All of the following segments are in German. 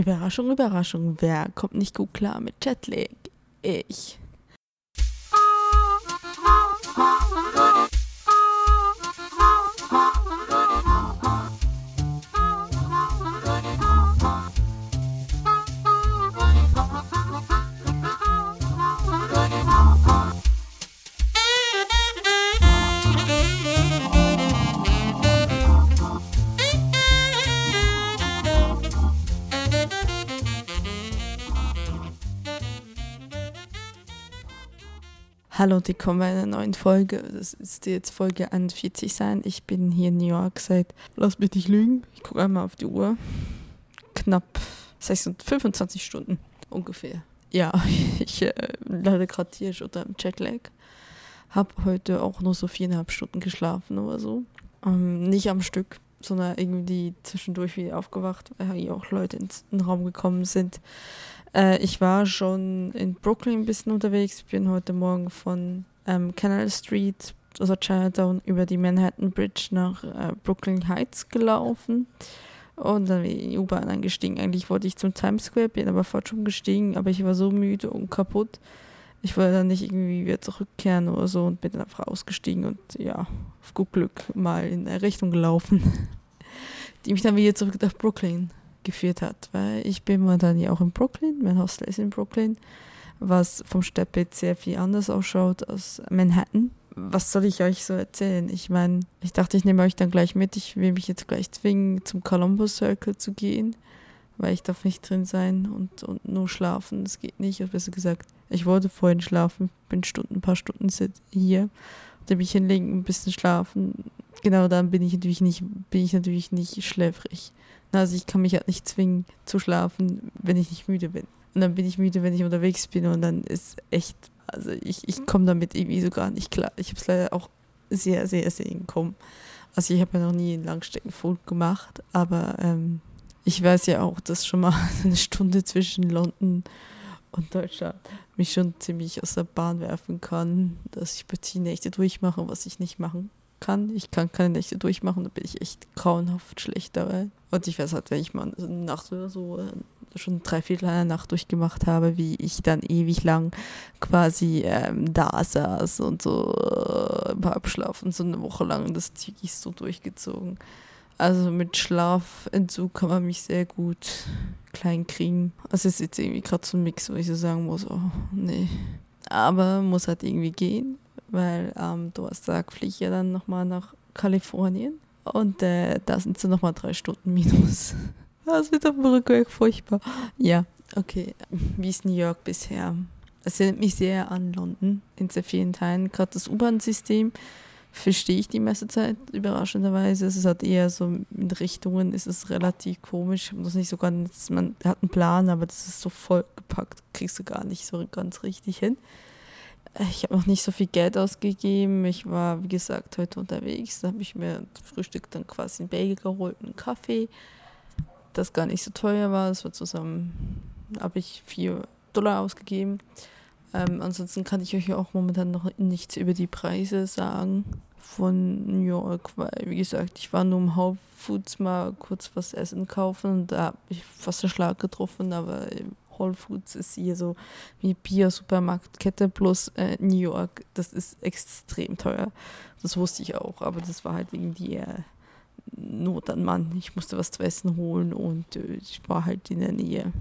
Überraschung, Überraschung, wer kommt nicht gut klar mit Jetlag? Ich. Hallo und willkommen bei einer neuen Folge. Das ist jetzt Folge 41 sein. Ich bin hier in New York seit, lass mich nicht lügen, ich gucke einmal auf die Uhr, knapp 25 Stunden ungefähr. Ja, ich äh, leide gerade hier unter dem Jetlag. Hab heute auch nur so viereinhalb Stunden geschlafen oder so. Ähm, nicht am Stück, sondern irgendwie zwischendurch wieder aufgewacht, weil hier auch Leute in den Raum gekommen sind. Äh, ich war schon in Brooklyn ein bisschen unterwegs. Ich bin heute Morgen von ähm, Canal Street, also Chinatown, über die Manhattan Bridge nach äh, Brooklyn Heights gelaufen. Und dann bin ich in die U-Bahn eingestiegen. Eigentlich wollte ich zum Times Square, bin aber schon gestiegen, aber ich war so müde und kaputt. Ich wollte dann nicht irgendwie wieder zurückkehren oder so und bin dann einfach ausgestiegen und ja, auf gut Glück mal in eine Richtung gelaufen, die mich dann wieder zurück nach Brooklyn geführt hat, weil ich bin momentan ja auch in Brooklyn, mein Hostel ist in Brooklyn, was vom Stadtbild sehr viel anders ausschaut als Manhattan. Was soll ich euch so erzählen? Ich meine, ich dachte, ich nehme euch dann gleich mit. Ich will mich jetzt gleich zwingen, zum Columbus Circle zu gehen, weil ich darf nicht drin sein und, und nur schlafen. Das geht nicht. Also besser gesagt, ich wollte vorhin schlafen, bin Stunden, ein paar Stunden hier, dann mich hinlegen, ein bisschen schlafen. Genau dann bin ich natürlich nicht, bin ich natürlich nicht schläfrig. Also ich kann mich halt nicht zwingen zu schlafen, wenn ich nicht müde bin. Und dann bin ich müde, wenn ich unterwegs bin und dann ist echt, also ich, ich komme damit irgendwie so gar nicht klar. Ich habe es leider auch sehr, sehr sehen kommen. Also ich habe ja noch nie einen Langstreckenflug gemacht, aber ähm, ich weiß ja auch, dass schon mal eine Stunde zwischen London und Deutschland mich schon ziemlich aus der Bahn werfen kann, dass ich plötzlich Nächte durchmache, was ich nicht machen kann. Ich kann keine Nächte durchmachen, da bin ich echt grauenhaft schlecht dabei. Und ich weiß halt, wenn ich mal eine Nacht oder so äh, schon drei Viertel einer Nacht durchgemacht habe, wie ich dann ewig lang quasi ähm, da saß und so äh, im Halbschlaf und so eine Woche lang das wirklich so durchgezogen. Also mit Schlafentzug kann man mich sehr gut klein kriegen. Also es ist jetzt irgendwie gerade so ein Mix, wo ich so sagen muss, oh nee. Aber muss halt irgendwie gehen weil am Donnerstag fliege ich ja dann nochmal nach Kalifornien und äh, da sind es nochmal drei Stunden minus. Das wird auf dem Rückweg furchtbar. Ja, okay. Wie ist New York bisher? Es erinnert mich sehr an London in sehr vielen Teilen. Gerade das U-Bahn-System verstehe ich die meiste Zeit überraschenderweise. Es ist halt eher so in Richtungen ist es relativ komisch. Das nicht so ganz, man hat einen Plan, aber das ist so vollgepackt, kriegst du gar nicht so ganz richtig hin. Ich habe noch nicht so viel Geld ausgegeben. Ich war, wie gesagt, heute unterwegs. Da habe ich mir Frühstück dann quasi ein Bagel geholt einen Kaffee, das gar nicht so teuer war. Das war zusammen, habe ich 4 Dollar ausgegeben. Ähm, ansonsten kann ich euch auch momentan noch nichts über die Preise sagen von New York, weil, wie gesagt, ich war nur im Whole Foods mal kurz was essen kaufen und da habe ich fast einen Schlag getroffen, aber Whole Foods ist hier so wie Bier-Supermarktkette plus äh, New York. Das ist extrem teuer. Das wusste ich auch, aber das war halt irgendwie äh, Not an Mann. Ich musste was zu essen holen und äh, ich war halt in der Nähe.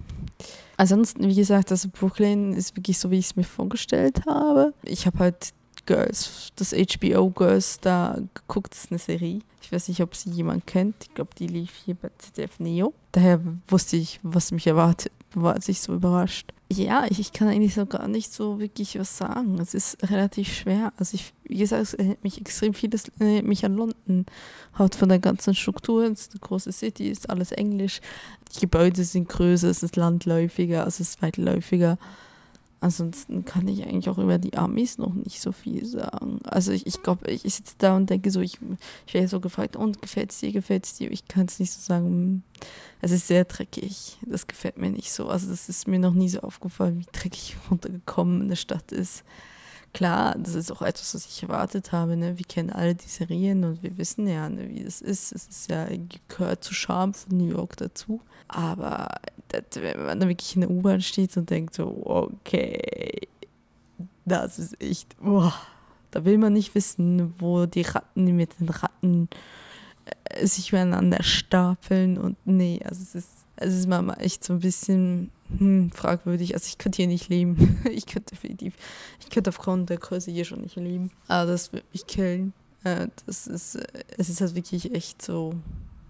Ansonsten, wie gesagt, also Brooklyn ist wirklich so, wie ich es mir vorgestellt habe. Ich habe halt Girls, das HBO Girls da geguckt, das ist eine Serie. Ich weiß nicht, ob sie jemand kennt. Ich glaube, die lief hier bei ZDF Neo. Daher wusste ich, was mich erwartet war sich so überrascht. Ja, ich, ich, kann eigentlich so gar nicht so wirklich was sagen. Es ist relativ schwer. Also ich, wie gesagt, es erinnert mich extrem vieles mich an London. Haut von der ganzen Struktur, es ist eine große City, ist alles Englisch. Die Gebäude sind größer, es ist landläufiger, also es ist weitläufiger. Ansonsten kann ich eigentlich auch über die Amis noch nicht so viel sagen. Also ich, ich glaube, ich sitze da und denke so, ich, ich werde so gefragt, und gefällt es dir, gefällt es dir? Ich kann es nicht so sagen. Es ist sehr dreckig. Das gefällt mir nicht so. Also das ist mir noch nie so aufgefallen, wie dreckig runtergekommen eine Stadt ist. Klar, das ist auch etwas, was ich erwartet habe. Ne? Wir kennen alle die Serien und wir wissen ja, ne, wie das ist. Es ist ja gehört zu Charme von New York dazu. Aber wenn man da wirklich in der U-Bahn steht und denkt so, okay, das ist echt, boah, da will man nicht wissen, wo die Ratten mit den Ratten äh, sich miteinander stapeln und nee, also es ist, es ist manchmal echt so ein bisschen hm, fragwürdig. Also ich könnte hier nicht leben. ich könnte definitiv, ich könnte aufgrund der Größe hier schon nicht leben. Aber das wird mich killen. Äh, das ist, es ist halt wirklich echt so,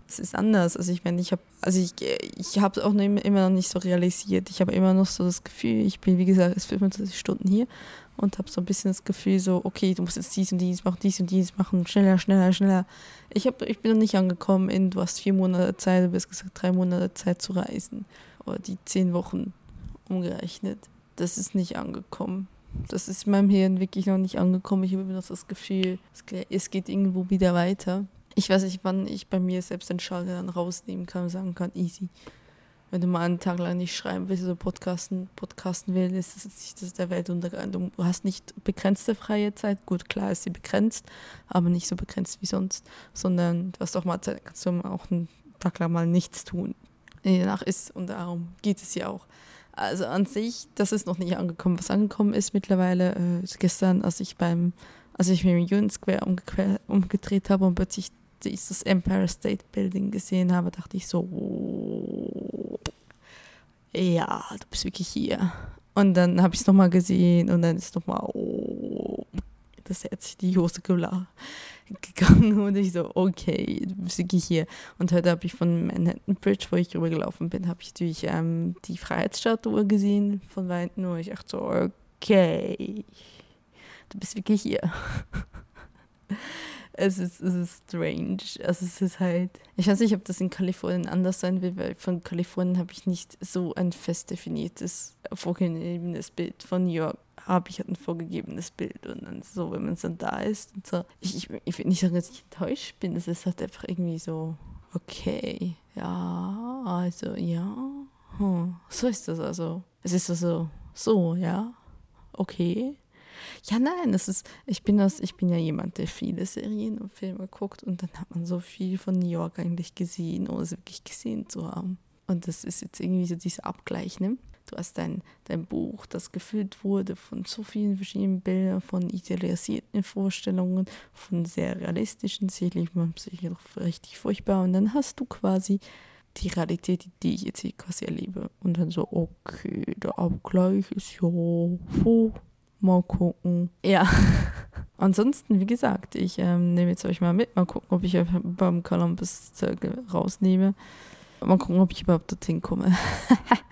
es ist anders. Also ich meine, ich habe, also ich, ich habe es auch immer noch nicht so realisiert. Ich habe immer noch so das Gefühl, ich bin wie gesagt erst 25 Stunden hier und habe so ein bisschen das Gefühl so, okay, du musst jetzt dies und dies machen, dies und dies machen, schneller, schneller, schneller. Ich, hab, ich bin noch nicht angekommen in, du hast vier Monate Zeit, du bist gesagt drei Monate Zeit zu reisen. Oder die zehn Wochen umgerechnet. Das ist nicht angekommen. Das ist in meinem Hirn wirklich noch nicht angekommen. Ich habe immer noch das Gefühl, es geht irgendwo wieder weiter. Ich weiß nicht, wann ich bei mir selbst den Schalter dann rausnehmen kann und sagen kann, easy wenn du mal einen Tag lang nicht schreiben willst oder podcasten, podcasten willst, ist das nicht das der Weltuntergang. Du hast nicht begrenzte freie Zeit. Gut, klar ist sie begrenzt, aber nicht so begrenzt wie sonst, sondern du hast auch mal Zeit, kannst du auch einen Tag lang mal nichts tun. Je nach ist und darum geht es ja auch. Also an sich, das ist noch nicht angekommen. Was angekommen ist mittlerweile, äh, gestern, als ich beim, als ich mir im Union Square umgedreht habe und plötzlich dieses Empire State Building gesehen habe, dachte ich so, ja, du bist wirklich hier. Und dann habe ich es nochmal gesehen und dann ist nochmal, oh, das hat sich die Hose gegangen und ich so, okay, du bist wirklich hier. Und heute habe ich von Manhattan Bridge, wo ich rübergelaufen bin, habe ich natürlich ähm, die Freiheitsstatue gesehen von Weitem und ich dachte so, okay, du bist wirklich hier es ist, es ist strange. Also es ist halt. Ich weiß nicht, ob das in Kalifornien anders sein will, weil von Kalifornien habe ich nicht so ein fest definiertes, vorgegebenes Bild. Von New York habe ich halt ein vorgegebenes Bild und dann so, wenn man dann da ist und so. Ich, ich, ich will nicht sagen, dass ich enttäuscht bin. Es ist halt einfach irgendwie so, okay, ja, also ja. Hm, so ist das also. Es ist also so, ja, okay. Ja, nein, das ist, ich bin das, ich bin ja jemand, der viele Serien und Filme guckt und dann hat man so viel von New York eigentlich gesehen, ohne es wirklich gesehen zu haben. Und das ist jetzt irgendwie so dieser Abgleich, ne? Du hast dein, dein Buch, das gefüllt wurde von so vielen verschiedenen Bildern, von idealisierten Vorstellungen, von sehr realistischen, sicherlich sicher noch richtig furchtbar. Und dann hast du quasi die Realität, die ich jetzt hier quasi erlebe. Und dann so, okay, der Abgleich ist ja, oh, Mal gucken. Ja. Ansonsten, wie gesagt, ich ähm, nehme jetzt euch mal mit. Mal gucken, ob ich beim Columbus rausnehme. Mal gucken, ob ich überhaupt dorthin komme.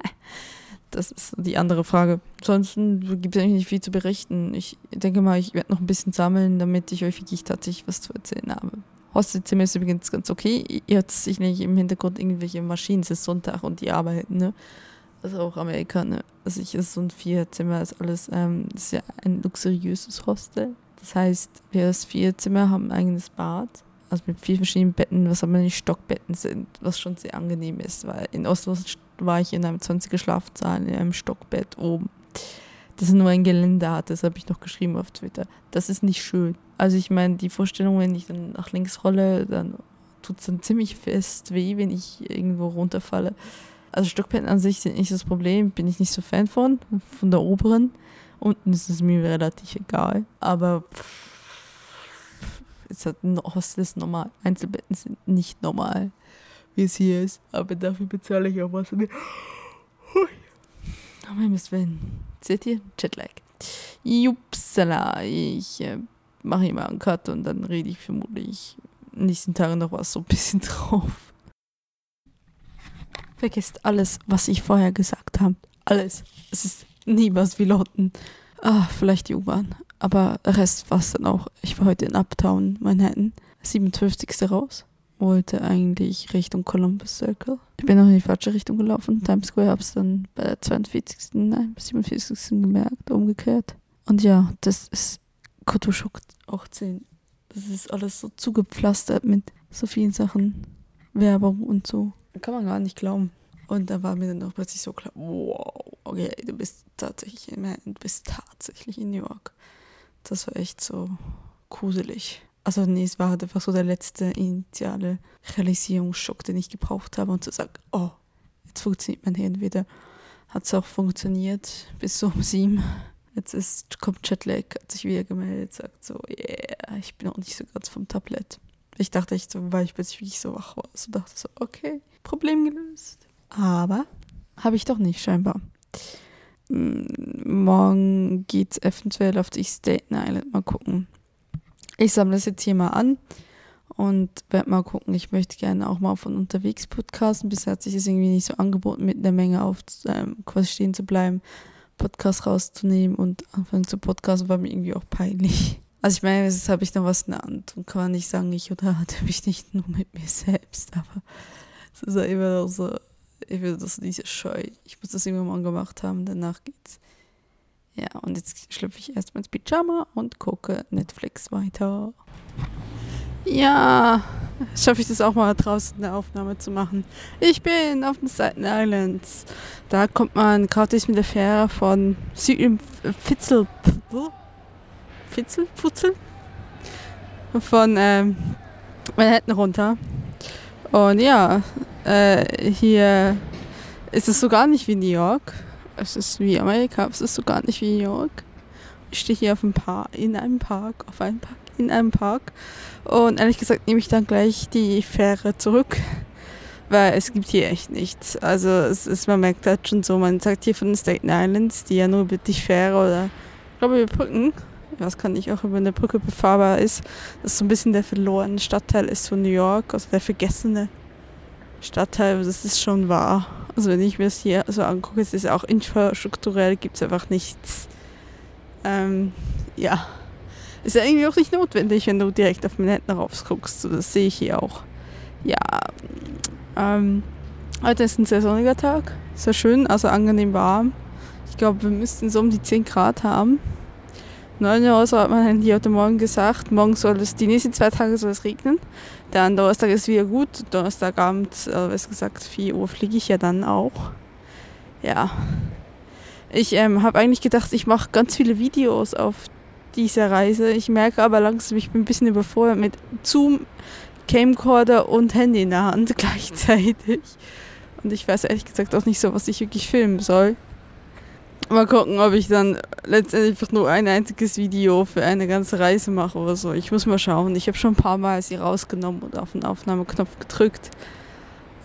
das ist die andere Frage. Ansonsten gibt es eigentlich nicht viel zu berichten. Ich denke mal, ich werde noch ein bisschen sammeln, damit ich euch wirklich tatsächlich was zu erzählen habe. Hostelzimmer ist übrigens ganz okay. Ihr hört sicherlich im Hintergrund irgendwelche Maschinen. Es ist Sonntag und die arbeiten, ne? Also auch Amerika, ne? Also ich ist so ein Vierzimmer, ist alles, ähm, ist ja ein luxuriöses Hostel. Das heißt, wir als Vierzimmer haben ein eigenes Bad, also mit vier verschiedenen Betten, was aber nicht Stockbetten sind, was schon sehr angenehm ist, weil in Oslo war ich in einem 20er Schlafsaal in einem Stockbett oben. Das nur ein Geländer hat, das habe ich noch geschrieben auf Twitter. Das ist nicht schön. Also ich meine, die Vorstellung, wenn ich dann nach links rolle, dann tut es dann ziemlich fest weh, wenn ich irgendwo runterfalle. Also Stockbetten an sich sind nicht das Problem, bin ich nicht so Fan von, von der oberen. Unten ist es mir relativ egal. Aber es hat ein Hostel ist normal. Einzelbetten sind nicht normal, wie es hier ist. Aber dafür bezahle ich auch was. Oh mein Willen. Seht ihr? Jetlag. Jupsala. Ich äh, mache hier mal einen Cut und dann rede ich vermutlich nächsten Tagen noch was so ein bisschen drauf. Vergesst alles, was ich vorher gesagt habe. Alles. Es ist nie was wie Lotten. Ah, vielleicht die U-Bahn. Aber Rest war es dann auch. Ich war heute in Uptown, Manhattan. 57. raus. Wollte eigentlich Richtung Columbus Circle. Ich bin noch in die falsche Richtung gelaufen. Times Square hab's dann bei der 42. Nein, 47. gemerkt, umgekehrt. Und ja, das ist Kotoschock 18. Das ist alles so zugepflastert mit so vielen Sachen. Werbung und so. Kann man gar nicht glauben. Und da war mir dann auch plötzlich so klar, wow, okay, du bist tatsächlich in du bist tatsächlich in New York. Das war echt so gruselig. Also nee, es war halt einfach so der letzte initiale Realisierungsschock, den ich gebraucht habe und zu sagen, oh, jetzt funktioniert mein Hirn wieder. Hat es auch funktioniert bis so um sieben. Jetzt ist, kommt Jetlag, hat sich wieder gemeldet, sagt so, yeah, ich bin auch nicht so ganz vom Tablet. Ich dachte echt so, weil ich plötzlich wirklich so wach war, so dachte so, okay, Problem gelöst. Aber habe ich doch nicht scheinbar. Morgen geht es eventuell auf die Staten Island mal gucken. Ich sammle das jetzt hier mal an und werde mal gucken. Ich möchte gerne auch mal von unterwegs podcasten. Bisher hat sich das irgendwie nicht so angeboten, mit einer Menge auf ähm, quasi stehen zu bleiben, Podcast rauszunehmen und anfangen zu podcasten, war mir irgendwie auch peinlich. Also ich meine, jetzt habe ich noch was in der Hand und kann nicht sagen, ich unterhalte mich nicht nur mit mir selbst, aber es ist ja immer noch so, ich will das diese Scheu. Ich muss das irgendwann mal gemacht haben, danach geht's. Ja, und jetzt schlüpfe ich erstmal ins Pyjama und gucke Netflix weiter. Ja, schaffe ich das auch mal draußen eine Aufnahme zu machen. Ich bin auf den Staten Islands. Da kommt man gratis mit der Fähre von Süd Fitzel. Fitzel? Futzel? Von ähm, Manhattan runter. Und ja, äh, hier ist es so gar nicht wie New York. Es ist wie Amerika, es ist so gar nicht wie New York. Ich stehe hier auf einem Park, in einem Park, auf einem Park, in einem Park. Und ehrlich gesagt nehme ich dann gleich die Fähre zurück, weil es gibt hier echt nichts. Also es ist, man merkt halt schon so, man sagt hier von den Staten Islands, die ja nur über die Fähre oder, ich glaube über Brücken, was kann nicht auch über eine Brücke befahrbar ist, dass so ein bisschen der verlorene Stadtteil ist von New York, also der vergessene Stadtteil, das ist schon wahr. Also wenn ich mir das hier so angucke, es ist auch infrastrukturell, gibt es einfach nichts. Ähm, ja, ist ja irgendwie auch nicht notwendig, wenn du direkt auf Manhattan raufguckst. So, das sehe ich hier auch. Ja, ähm, heute ist ein sehr sonniger Tag, sehr schön, also angenehm warm. Ich glaube, wir müssten so um die 10 Grad haben. 9 Uhr so hat man hier heute Morgen gesagt, morgen soll es, die nächsten zwei Tage soll es regnen. Dann Donnerstag ist wieder gut. Donnerstagabend, äh, was gesagt, 4 Uhr fliege ich ja dann auch. Ja. Ich ähm, habe eigentlich gedacht, ich mache ganz viele Videos auf dieser Reise. Ich merke aber langsam, ich bin ein bisschen überfordert mit Zoom, Camcorder und Handy in der Hand gleichzeitig. Und ich weiß ehrlich gesagt auch nicht so, was ich wirklich filmen soll. Mal gucken, ob ich dann letztendlich nur ein einziges Video für eine ganze Reise mache oder so. Ich muss mal schauen. Ich habe schon ein paar Mal sie rausgenommen und auf den Aufnahmeknopf gedrückt.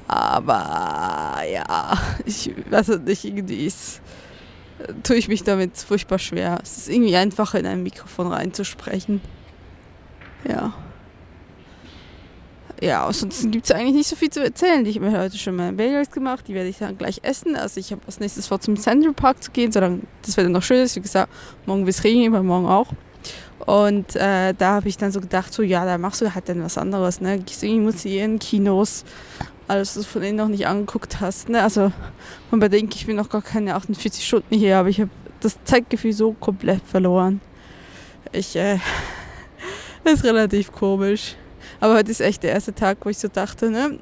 Aber ja, ich weiß nicht, irgendwie ist, tue ich mich damit furchtbar schwer. Es ist irgendwie einfacher, in ein Mikrofon reinzusprechen. Ja ja, ansonsten gibt es eigentlich nicht so viel zu erzählen. Ich habe mir heute schon meine Bagels gemacht, die werde ich dann gleich essen. Also ich habe als nächstes vor, zum Central Park zu gehen, solange das Wetter noch schön. Wie gesagt, morgen wird es regnen, aber morgen auch. Und äh, da habe ich dann so gedacht, so ja, da machst du halt dann was anderes, ne? Gehst irgendwie Museen, Kinos, alles, was du von denen noch nicht angeguckt hast, ne? Also man bedenkt, ich bin noch gar keine 48 Stunden hier, aber ich habe das Zeitgefühl so komplett verloren. Ich, äh, ist relativ komisch. Aber heute ist echt der erste Tag, wo ich so dachte, ne?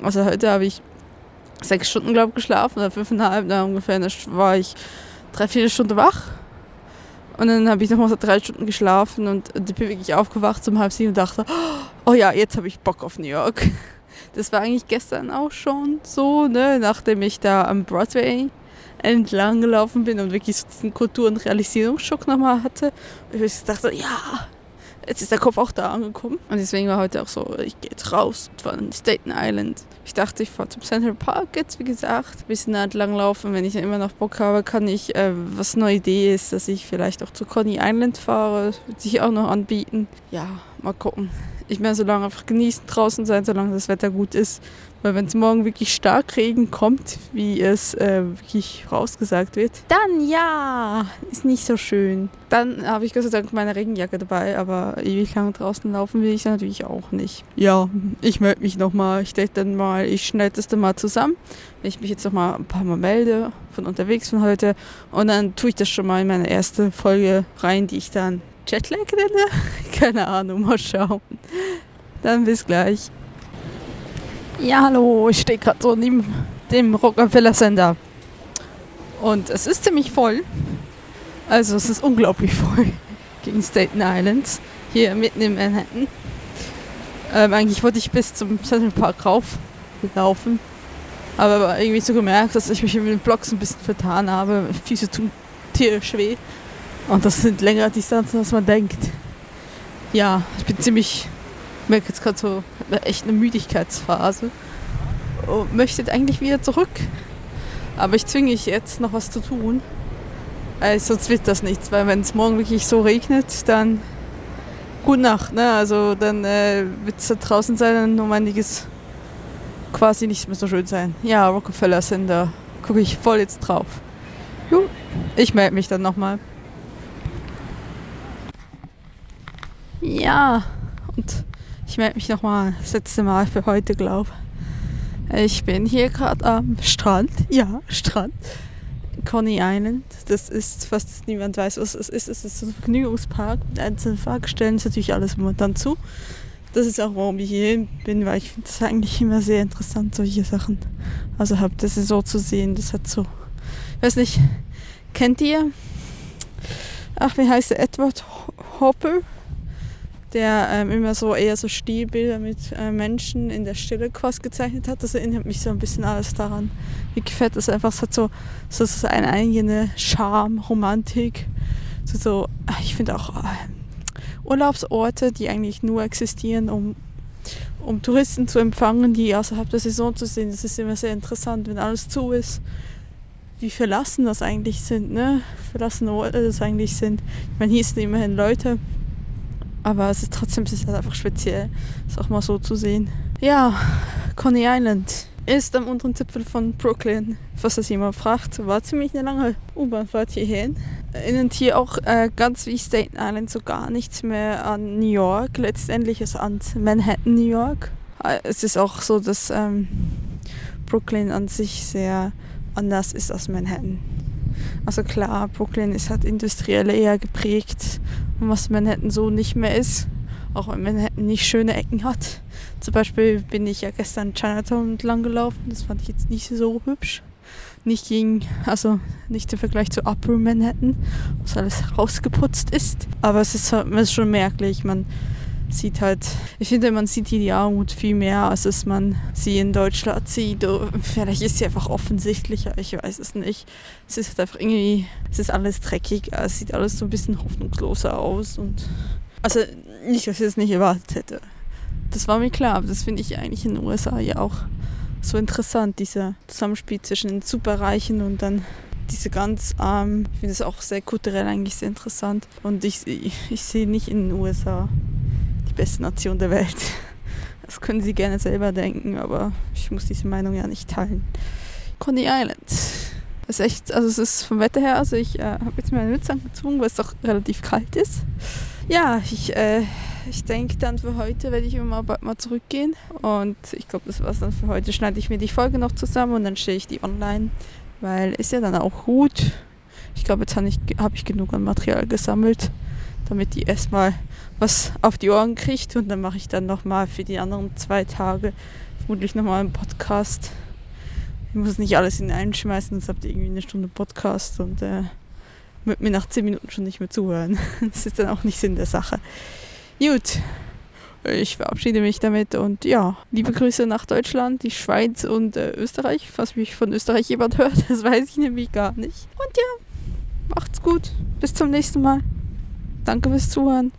Also heute habe ich sechs Stunden, glaube ich, geschlafen oder fünfeinhalb, da ungefähr. Dann war ich drei, vier Stunden wach. Und dann habe ich nochmal so drei Stunden geschlafen und, ich bin wirklich aufgewacht um halb sieben und dachte, oh ja, jetzt habe ich Bock auf New York. Das war eigentlich gestern auch schon so, ne? nachdem ich da am Broadway entlang gelaufen bin und wirklich so diesen Kultur- und Realisierungsschock nochmal hatte. Und ich dachte, ja, jetzt ist der Kopf auch da angekommen. Und deswegen war heute auch so, ich gehe jetzt raus von Staten Island. Ich dachte, ich fahre zum Central Park jetzt, wie gesagt, ein bisschen entlang laufen. Wenn ich immer noch Bock habe, kann ich, äh, was eine Idee ist, dass ich vielleicht auch zu Coney Island fahre. Das wird sich auch noch anbieten. Ja, mal gucken. Ich werde so lange einfach genießen, draußen sein, solange das Wetter gut ist. Weil wenn es morgen wirklich stark Regen kommt, wie es äh, wirklich rausgesagt wird, dann ja, ist nicht so schön. Dann habe ich Gott sei Dank meine Regenjacke dabei, aber ewig lang draußen laufen will ich natürlich auch nicht. Ja, ich melde mich nochmal. Ich denke dann mal, ich schneide das dann mal zusammen. Wenn ich mich jetzt nochmal ein paar Mal melde von unterwegs von heute und dann tue ich das schon mal in meine erste Folge rein, die ich dann Jetlag nenne. Keine Ahnung, mal schauen. Dann bis gleich. Ja, hallo, ich stehe gerade so neben dem Rockefeller Center. Und es ist ziemlich voll. Also es ist unglaublich voll gegen Staten Islands. Hier mitten in Manhattan. Ähm, eigentlich wollte ich bis zum Central Park rauflaufen. Aber irgendwie so gemerkt, dass ich mich mit den Blocks ein bisschen vertan habe. Füße tun tierisch weh. Und das sind längere Distanzen, als man denkt. Ja, ich bin ziemlich, ich merke jetzt gerade so echt eine Müdigkeitsphase. Und möchte eigentlich wieder zurück. Aber ich zwinge mich jetzt noch was zu tun. Weil sonst wird das nichts, weil wenn es morgen wirklich so regnet, dann gute Nacht. Ne? Also dann äh, wird es da draußen sein und um einiges quasi nicht mehr so schön sein. Ja, Rockefeller Center, gucke ich voll jetzt drauf. Jo, ich melde mich dann nochmal. Ja, und ich melde mich nochmal das letzte Mal für heute, glaube ich. bin hier gerade am Strand. Ja, Strand. Coney Island. Das ist, fast niemand weiß, was es ist. Es ist ein Vergnügungspark mit einzelnen Fahrgestellen. Ist natürlich alles momentan zu. Das ist auch, warum ich hier bin, weil ich finde das eigentlich immer sehr interessant, solche Sachen. Also habt das so zu sehen. Das hat so, ich weiß nicht, kennt ihr? Ach, wie heißt der? Edward Hopper? Der ähm, immer so eher so Stilbilder mit äh, Menschen in der Stille quasi gezeichnet hat. Das erinnert mich so ein bisschen alles daran. Mir gefällt das einfach, es hat so, so, so eine eigene Charme, Romantik. So, so ich finde auch äh, Urlaubsorte, die eigentlich nur existieren, um, um Touristen zu empfangen, die außerhalb der Saison zu sehen. Das ist immer sehr interessant, wenn alles zu ist wie verlassen das eigentlich sind, ne? Verlassene Orte das eigentlich sind. Ich meine, hier sind immerhin Leute, aber es ist trotzdem es ist halt einfach speziell, es auch mal so zu sehen. Ja, Coney Island ist am unteren Zipfel von Brooklyn. Was das jemand fragt, war ziemlich eine lange U-Bahnfahrt hierhin. Erinnert hier auch äh, ganz wie Staten Island so gar nichts mehr an New York. Letztendlich ist an Manhattan, New York. Äh, es ist auch so, dass ähm, Brooklyn an sich sehr anders ist als Manhattan. Also klar, Brooklyn ist halt industriell eher geprägt, was Manhattan so nicht mehr ist. Auch wenn Manhattan nicht schöne Ecken hat. Zum Beispiel bin ich ja gestern Chinatown entlang gelaufen. Das fand ich jetzt nicht so hübsch. Nicht gegen, also nicht im Vergleich zu Upper Manhattan, wo alles rausgeputzt ist. Aber es ist, halt, ist schon merklich. Man sieht halt, ich finde, man sieht hier die Armut viel mehr, als es man sie in Deutschland sieht. Vielleicht ist sie einfach offensichtlicher, ich weiß es nicht. Es ist halt einfach irgendwie, es ist alles dreckig, es sieht alles so ein bisschen hoffnungsloser aus. Und also nicht, dass ich es nicht erwartet hätte. Das war mir klar, aber das finde ich eigentlich in den USA ja auch so interessant, dieser Zusammenspiel zwischen den Superreichen und dann diese ganz armen. Ich finde es auch sehr kulturell eigentlich sehr interessant. Und ich, ich, ich sehe nicht in den USA beste Nation der Welt. Das können Sie gerne selber denken, aber ich muss diese Meinung ja nicht teilen. Coney Island. Das ist echt, also es ist vom Wetter her, also ich äh, habe jetzt meine Mütze angezogen, weil es doch relativ kalt ist. Ja, ich, äh, ich denke dann für heute werde ich immer bald mal zurückgehen. Und ich glaube, das war's dann für heute. Schneide ich mir die Folge noch zusammen und dann stelle ich die online, weil ist ja dann auch gut. Ich glaube, jetzt habe ich, hab ich genug an Material gesammelt, damit die erstmal was auf die Ohren kriegt und dann mache ich dann nochmal für die anderen zwei Tage vermutlich nochmal einen Podcast. Ich muss nicht alles in einschmeißen, sonst habt ihr irgendwie eine Stunde Podcast und äh, wird mir nach zehn Minuten schon nicht mehr zuhören. Das ist dann auch nicht Sinn der Sache. Gut, ich verabschiede mich damit und ja, liebe Grüße nach Deutschland, die Schweiz und äh, Österreich. Falls mich von Österreich jemand hört, das weiß ich nämlich gar nicht. Und ja, macht's gut. Bis zum nächsten Mal. Danke fürs Zuhören.